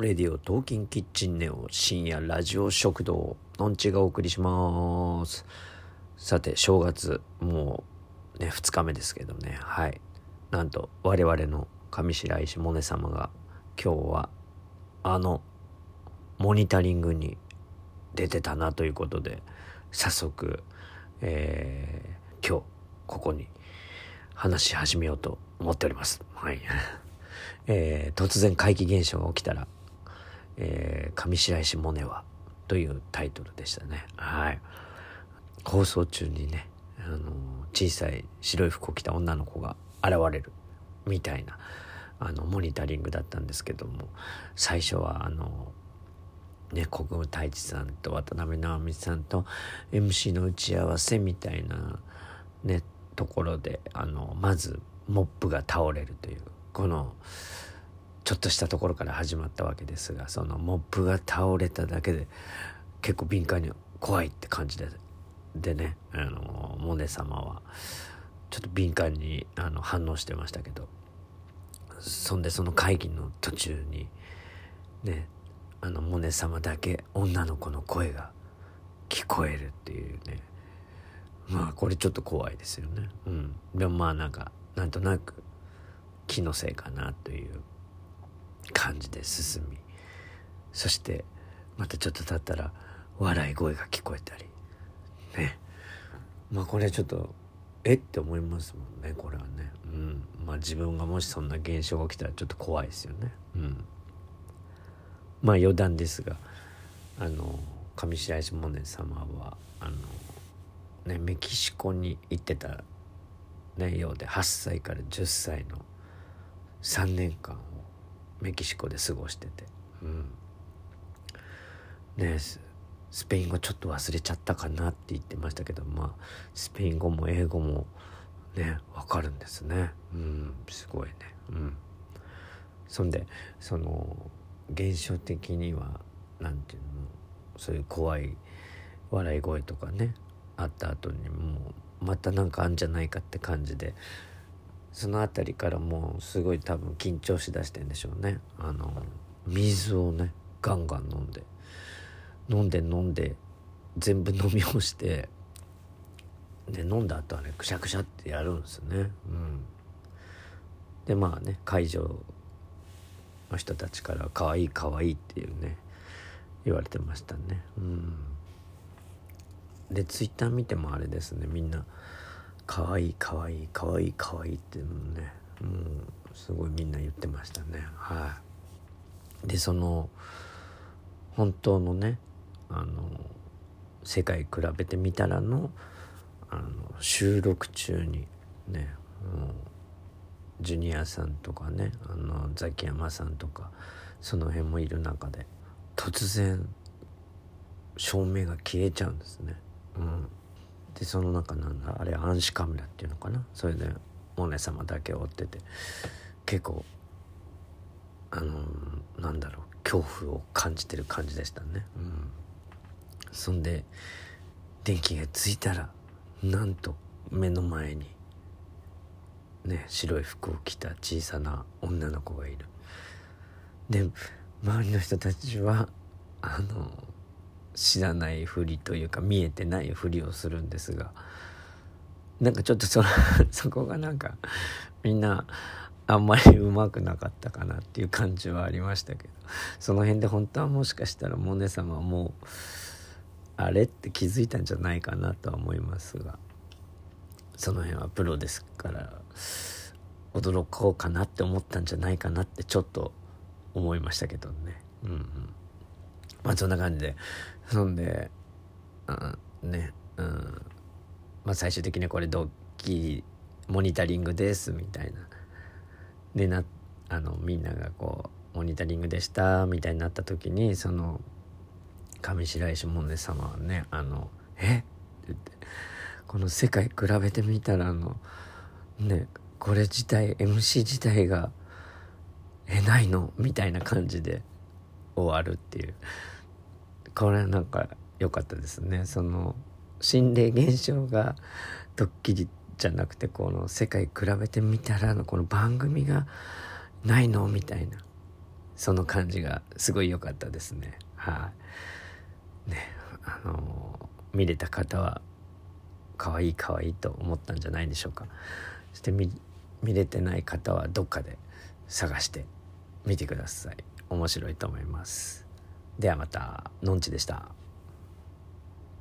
レディオトーキンキッチンネオ深夜ラジオ食堂のんちがお送りします。さて正月もうね2日目ですけどね。はい。なんと我々の上白石萌音様が今日はあのモニタリングに出てたなということで早速、えー、今日ここに話し始めようと思っております。はい。えー、突然怪奇現象が起きたら、えー、上白石萌音はというタイトルでしたね。はい。放送中にね、あの、小さい白い服を着た女の子が現れるみたいな、あの、モニタリングだったんですけども、最初はあの、ね、国分太一さんと渡辺直美さんと MC の打ち合わせみたいなね、ところで、あの、まずモップが倒れるという、このちょっとしたところから始まったわけですがそのモップが倒れただけで結構敏感に怖いって感じででねあのモネ様はちょっと敏感にあの反応してましたけどそんでその会議の途中にねあのモネ様だけ女の子の声が聞こえるっていうね。まあこれちょっと怖いですよね。うん。でもまあなんかなんとなく気のせいかなという感じで進みそしてまたちょっと経ったら笑い声が聞こえたりね。まあこれちょっとえって思いますもんねこれはね。うん。まあ自分がもしそんな現象が起きたらちょっと怖いですよね。うん。まあ余談ですがあの上白石萌音様はあのねメキシコに行ってた、ね、ようで8歳から10歳の3年間メキシコで過ごしてて、うん、ねスペイン語ちょっと忘れちゃったかなって言ってましたけどまあスペイン語も英語もね分かるんですね。うん。すごいね。うん。そんでその現象的には何て言うのそういう怖い笑い声とかねあった後にもうまた何かあんじゃないかって感じでその辺りからもうすごい多分緊張しだしてんでしょうね。あの水をねガンガン飲んで飲んで飲んで全部飲み干してで飲んだ後はねくしゃくしゃってやるんですよね。うん。でまあね会場の人たちから「可愛い可愛いっていうね言われてましたね。うん。でツイッター見てもあれですねみんなかわいいかわいいかわいいかわいっていうのねもうすごいみんな言ってましたねはいでその本当のねあの世界比べてみたらのあの収録中にねもうジュニアさんとかねあのザキヤマさんとかその辺もいる中で突然照明が消えちゃうんですね。でその中なんだあれ暗視カメラっていうのかな？それでモネ様だけ追ってて。結構あのー、なんだろう恐怖を感じてる感じでしたね。うん。そんで電気がついたらなんと目の前にね白い服を着た小さな女の子がいる。で周りの人たちはあの知らないふりというか見えてないふりをするんですがなんかちょっとそ そこがなんかみんなあんまりうまくなかったかなっていう感じはありましたけどその辺で本当はもしかしたらモネ様はもうあれって気づいたんじゃないかなとは思いますがその辺はプロですから驚こうかなって思ったんじゃないかなってちょっと思いましたけどね。うんうん。まあそんな感じで。そんで、うん、ね、うん。まあ最終的にこれドッキリ、モニタリングですみたいな。でな、あの、みんながこう、モニタリングでしたみたいになった時に、その、上白石萌音様はね、あの、え？って言って、この世界比べてみたら、あの、ね、これ自体、MC 自体が、え、ないの？みたいな感じで。終わるっていう。これなんか良かったですね。その心霊現象がドッキリじゃなくてこの世界比べてみたらのこの番組がないのみたいなその感じがすごい良かったですね。はい。ねあのー、見れた方は可愛い可愛いと思ったんじゃないでしょうか。そして見れてない方はどっかで探してみてください。面白いと思います。ではまたのんちでした。